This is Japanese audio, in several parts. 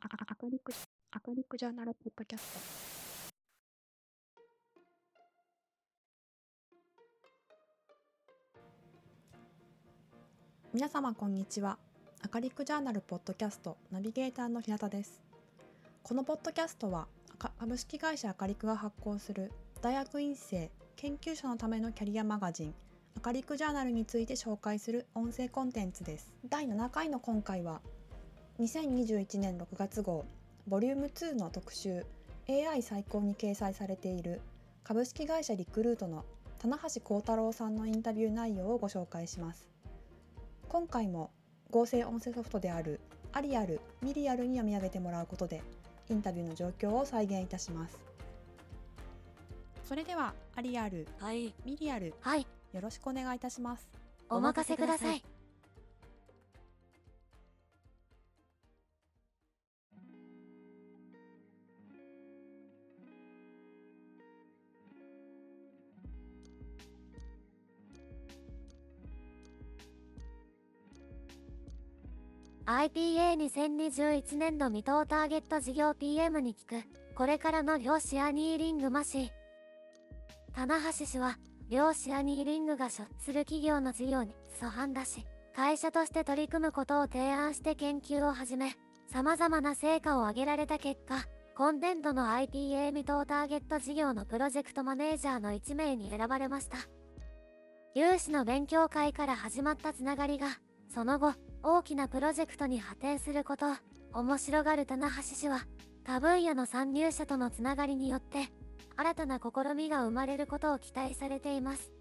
赤リク、赤リクジャーナルポッドキャスト。皆様こんにちは。アカリックジャーナルポッドキャストナビゲーターの日向です。このポッドキャストは株式会社アカリクが発行する大学院生研究者のためのキャリアマガジンアカリックジャーナルについて紹介する音声コンテンツです。第7回の今回は2021年6月号ボリューム2の特集 AI 最高に掲載されている株式会社リクルートの棚橋幸太郎さんのインタビュー内容をご紹介します。今回も合成音声ソフトであるアリアル、ミリアルに読み上げてもらうことでインタビューの状況を再現いたします。それではアリアル、はい、ミリアル、はい、よろしくお願いいたします。お任せください。IPA2021 年度未踏ターゲット事業 PM に聞く、これからの量子アニーリングマシー。棚橋氏は、量子アニーリングが所する企業の事業に素判だし、会社として取り組むことを提案して研究を始め、様々な成果を上げられた結果、今年度の IPA 未踏ターゲット事業のプロジェクトマネージャーの1名に選ばれました。有志の勉強会から始まったつながりが、その後、大きなプロジェクトに発展すること、面白がる棚橋氏は、他分野の参入者とのつながりによって、新たな試みが生まれることを期待されています。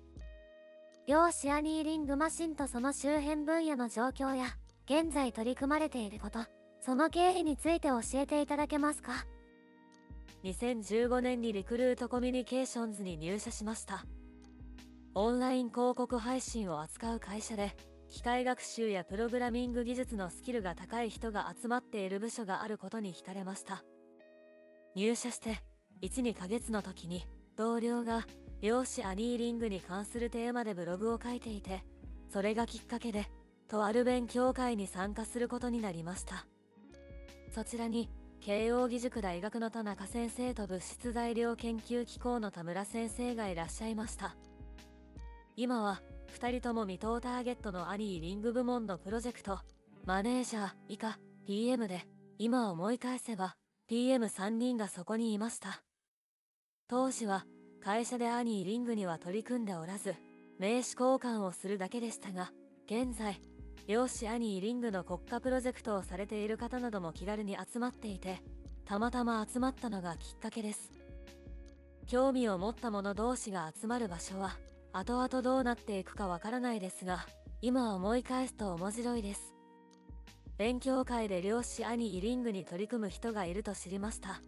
両シアニーリングマシンとその周辺分野の状況や、現在取り組まれていること、その経緯について教えていただけますか？2015年にリクルートコミュニケーションズに入社しました。オンライン広告配信を扱う会社で、機械学習やプログラミング技術のスキルが高い人が集まっている部署があることに浸れました。入社して1、2ヶ月の時に同僚が量子アニーリングに関するテーマでブログを書いていて、それがきっかけで、とある勉強会に参加することになりました。そちらに、慶應義塾大学の田中先生と物質材料研究機構の田村先生がいらっしゃいました。今は2人とも未踏ターゲットのアニーリング部門のプロジェクト、マネージャー以下 PM で、今思い返せば PM3 人がそこにいました。当時は会社でアニーリングには取り組んでおらず、名刺交換をするだけでしたが、現在、漁師アニーリングの国家プロジェクトをされている方なども気軽に集まっていて、たまたま集まったのがきっかけです。興味を持った者同士が集まる場所は、後々どうなっていくかわからないですが、今思い返すと面白いです。勉強会で漁師兄イリングに取り組む人がいると知りました。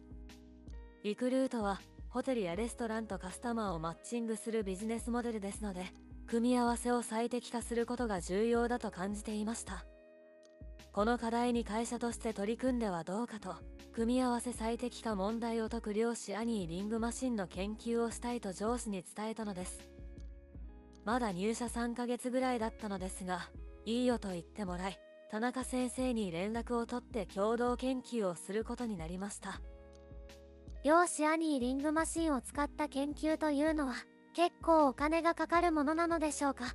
リクルートは、ホテルやレストランとカスタマーをマッチングするビジネスモデルですので、組み合わせを最適化することが重要だと感じていました。この課題に会社として取り組んではどうかと、組み合わせ最適化問題を解く漁師アニーリングマシンの研究をしたいと上司に伝えたのです。まだ入社3ヶ月ぐらいだったのですが、いいよと言ってもらい、田中先生に連絡を取って共同研究をすることになりました。量子アニーリングマシンを使った研究というのは、結構お金がかかるものなのでしょうか？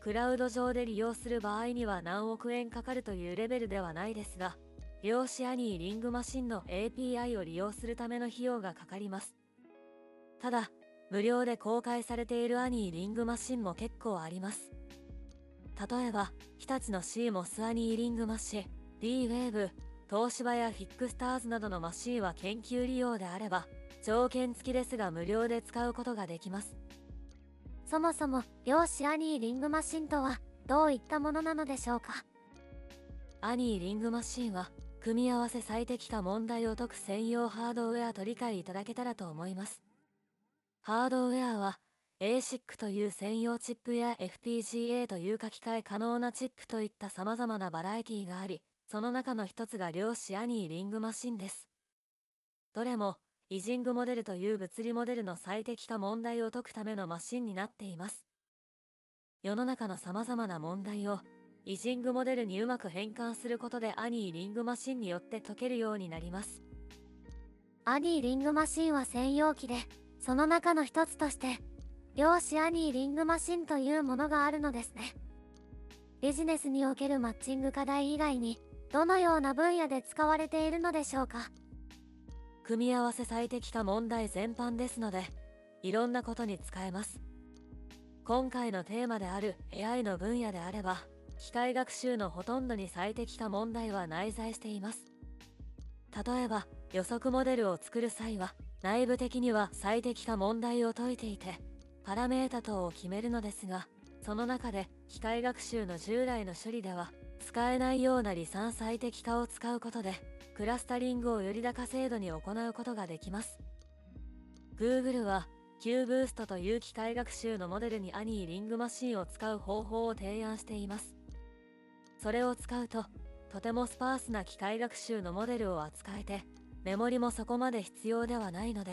クラウド上で利用する場合には何億円かかるというレベルではないですが、量子アニーリングマシンの API を利用するための費用がかかります。ただ、無料で公開されているアニーリングマシンも結構あります。例えば、日立の C モスアニーリングマシン、D-Wave、東芝やフィックスターズなどのマシンは研究利用であれば、条件付きですが無料で使うことができます。そもそも、量子アニーリングマシンとは、どういったものなのでしょうか？アニーリングマシンは、組み合わせ最適化問題を解く専用ハードウェアと理解いただけたらと思います。ハードウェアは ASIC という専用チップや FPGA という書き換え可能なチップといった様々なバラエティがあり、その中の一つが量子アニーリングマシンです。どれも、イジングモデルという物理モデルの最適化問題を解くためのマシンになっています。世の中の様々な問題をイジングモデルにうまく変換することでアニーリングマシンによって解けるようになります。アニーリングマシンは専用機で、その中の一つとして、量子アニーリングマシンというものがあるのですね。ビジネスにおけるマッチング課題以外に、どのような分野で使われているのでしょうか組み合わせ最適化問題全般ですので、いろんなことに使えます。今回のテーマである AI の分野であれば、機械学習のほとんどに最適化問題は内在しています。例えば、予測モデルを作る際は、内部的には最適化問題を解いていて、パラメータ等を決めるのですが、その中で機械学習の従来の処理では、使えないような離散最適化を使うことで、クラスタリングをより高精度に行うことができます。Google は QBoost という機械学習のモデルにアニーリングマシンを使う方法を提案しています。それを使うと、とてもスパースな機械学習のモデルを扱えて、メモリもそこまで必要ではないので、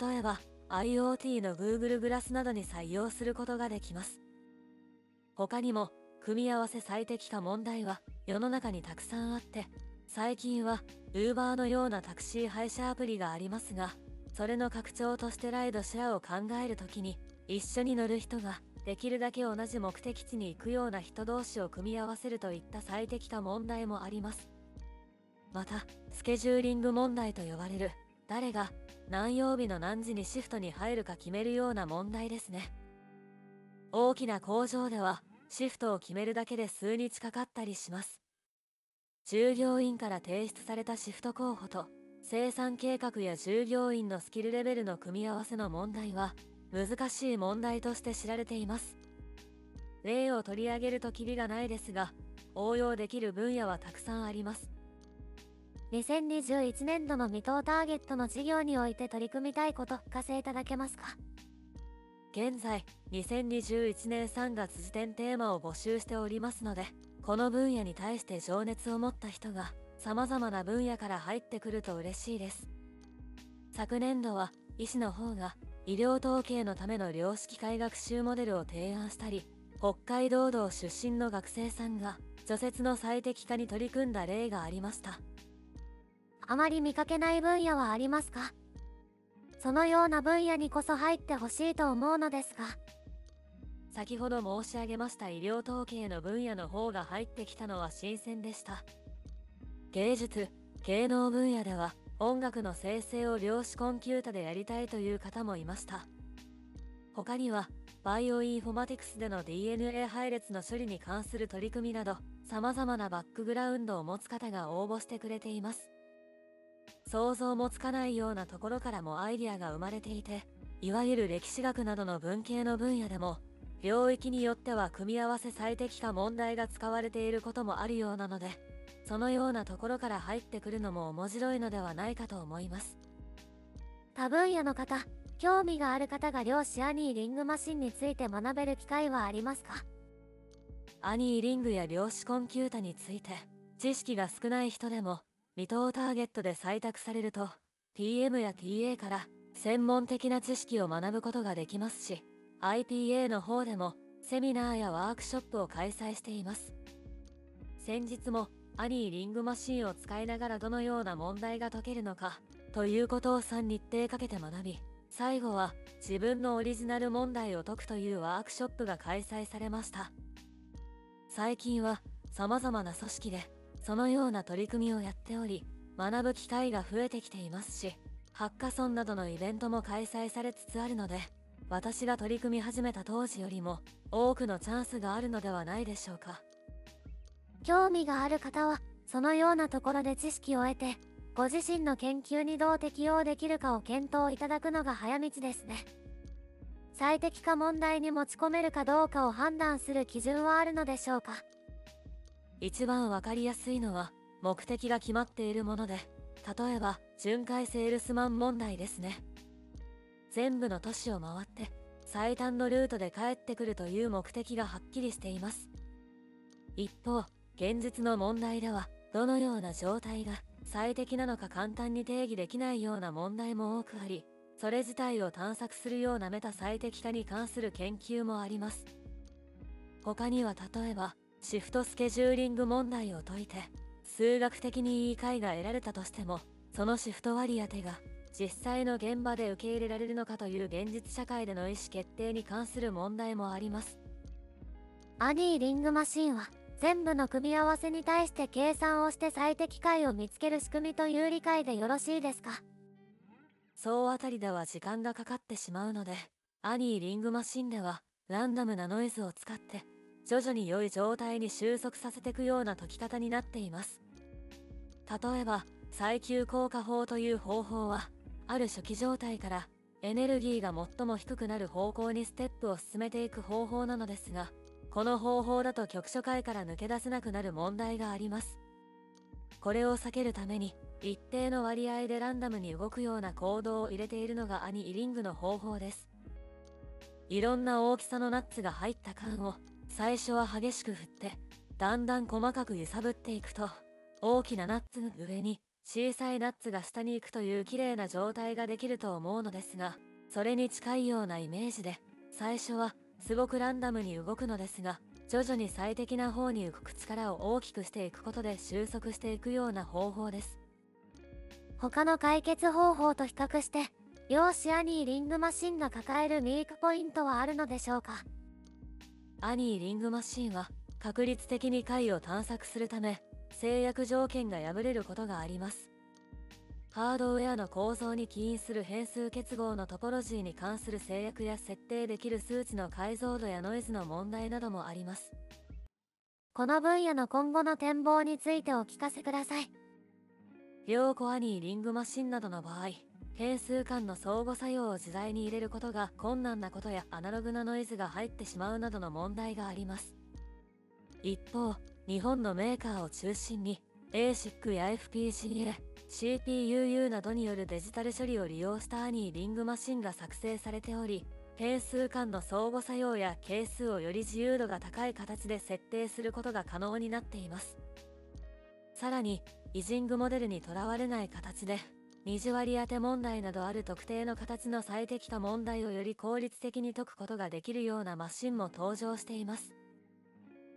例えば IoT の Google グラスなどに採用することができます。他にも、組み合わせ最適化問題は世の中にたくさんあって、最近は Uber のようなタクシー配車アプリがありますが、それの拡張としてライドシェアを考えるときに、一緒に乗る人ができるだけ同じ目的地に行くような人同士を組み合わせるといった最適化問題もあります。また、スケジューリング問題と呼ばれる、誰が何曜日の何時にシフトに入るか決めるような問題ですね。大きな工場では、シフトを決めるだけで数日かかったりします。従業員から提出されたシフト候補と、生産計画や従業員のスキルレベルの組み合わせの問題は、難しい問題として知られています。例を取り上げるときりがないですが、応用できる分野はたくさんあります。2021年度の未踏ターゲットの事業において取り組みたいこと聞かせいただけますか？現在、2021年3月時点テーマを募集しておりますので、この分野に対して情熱を持った人が様々な分野から入ってくると嬉しいです。昨年度は医師の方が医療統計のための量子機械学習モデルを提案したり、北海道道出身の学生さんが除雪の最適化に取り組んだ例がありました。あまり見かけない分野はありますか？そのような分野にこそ入ってほしいと思うのですが。先ほど申し上げました医療統計の分野の方が入ってきたのは新鮮でした。芸術、芸能分野では音楽の生成を量子コンピュータでやりたいという方もいました。他には、バイオインフォマティクスでの DNA 配列の処理に関する取り組みなど、様々なバックグラウンドを持つ方が応募してくれています。想像もつかないようなところからもアイディアが生まれていて、いわゆる歴史学などの文系の分野でも、領域によっては組み合わせ最適化問題が使われていることもあるようなので、そのようなところから入ってくるのも面白いのではないかと思います。多分野の方、興味がある方が量子アニーリングマシンについて学べる機会はありますか？アニーリングや量子コンピュータについて、知識が少ない人でも、未踏ターゲットで採択されると、TM や TA から専門的な知識を学ぶことができますし、IPA の方でもセミナーやワークショップを開催しています。先日もアニーリングマシンを使いながらどのような問題が解けるのか、ということを3日程かけて学び、最後は自分のオリジナル問題を解くというワークショップが開催されました。最近は様々な組織でそのような取り組みをやっており、学ぶ機会が増えてきていますし、ハッカソンなどのイベントも開催されつつあるので、私が取り組み始めた当時よりも多くのチャンスがあるのではないでしょうか。興味がある方は、そのようなところで知識を得て、ご自身の研究にどう適用できるかを検討いただくのが早道ですね。最適化問題に持ち込めるかどうかを判断する基準はあるのでしょうか一番わかりやすいのは、目的が決まっているもので、例えば、巡回セールスマン問題ですね。全部の都市を回って、最短のルートで帰ってくるという目的がはっきりしています。一方、現実の問題では、どのような状態が最適なのか簡単に定義できないような問題も多くあり、それ自体を探索するようなメタ最適化に関する研究もあります。他には例えば、シフトスケジューリング問題を解いて数学的にいい解が得られたとしてもそのシフト割り当てが実際の現場で受け入れられるのかという現実社会での意思決定に関する問題もあります。アニーリングマシンは全部の組み合わせに対して計算をして最適解を見つける仕組みという理解でよろしいですか？総当たりでは時間がかかってしまうのでアニーリングマシンではランダムなノイズを使って徐々に良い状態に収束させていくような解き方になっています例えば最急効果法という方法はある初期状態からエネルギーが最も低くなる方向にステップを進めていく方法なのですがこの方法だと局所界から抜け出せなくなる問題があります。これを避けるために一定の割合でランダムに動くような行動を入れているのがアニ・イリングの方法です。いろんな大きさのナッツが入った缶を最初は激しく振ってだんだん細かく揺さぶっていくと大きなナッツの上に小さいナッツが下に行くという綺麗な状態ができると思うのですがそれに近いようなイメージで最初はすごくランダムに動くのですが徐々に最適な方に動く力を大きくしていくことで収束していくような方法です。他の解決方法と比較して両視アニーリングマシンが抱えるミークポイントはあるのでしょうか？アニーリングマシンは確率的に解を探索するため制約条件が破れることがありますハードウェアの構造に起因する変数結合のトポロジーに関する制約や設定できる数値の解像度やノイズの問題などもあります。この分野の今後の展望についてお聞かせください。両コアニーリングマシンなどの場合、変数間の相互作用を自在に入れることが困難なことやアナログなノイズが入ってしまうなどの問題があります。一方、日本のメーカーを中心に ASIC や FPGA、CPU などによるデジタル処理を利用したアニーリングマシンが作成されており、変数間の相互作用や係数をより自由度が高い形で設定することが可能になっています。さらに、イジングモデルにとらわれない形で、二次割当て問題などある特定の形の最適化問題をより効率的に解くことができるようなマシンも登場しています。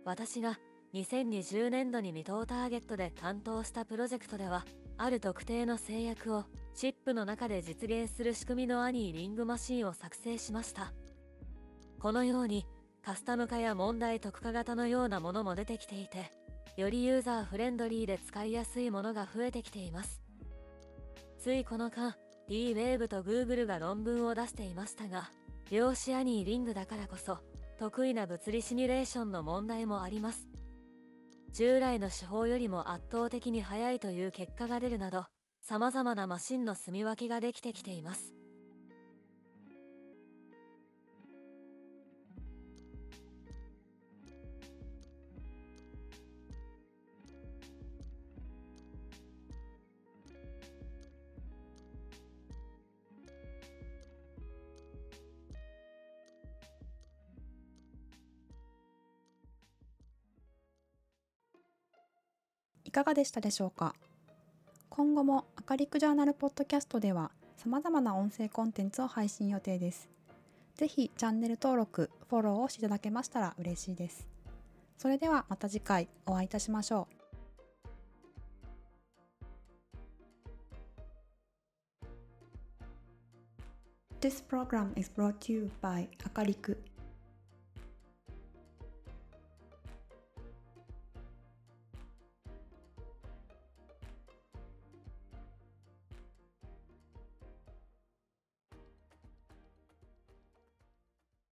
私が2020年度に未踏ターゲットで担当したプロジェクトでは、ある特定の制約をチップの中で実現する仕組みのアニーリングマシンを作成しました。このようにカスタム化や問題特化型のようなものも出てきていて、よりユーザーフレンドリーで使いやすいものが増えてきています。ついこの間、D-Wave と Google が論文を出していましたが、量子アニーリングだからこそ、得意な物理シミュレーションの問題もあります。従来の手法よりも圧倒的に速いという結果が出るなど、様々なマシンの住み分けができてきています。いかがでしたでしょうか？今後もアカリックジャーナルポッドキャストでは様々な音声コンテンツを配信予定です。ぜひチャンネル登録、フォローをしていただけましたら嬉しいです。それではまた次回お会いいたしましょう。This program is brought to you by アカリク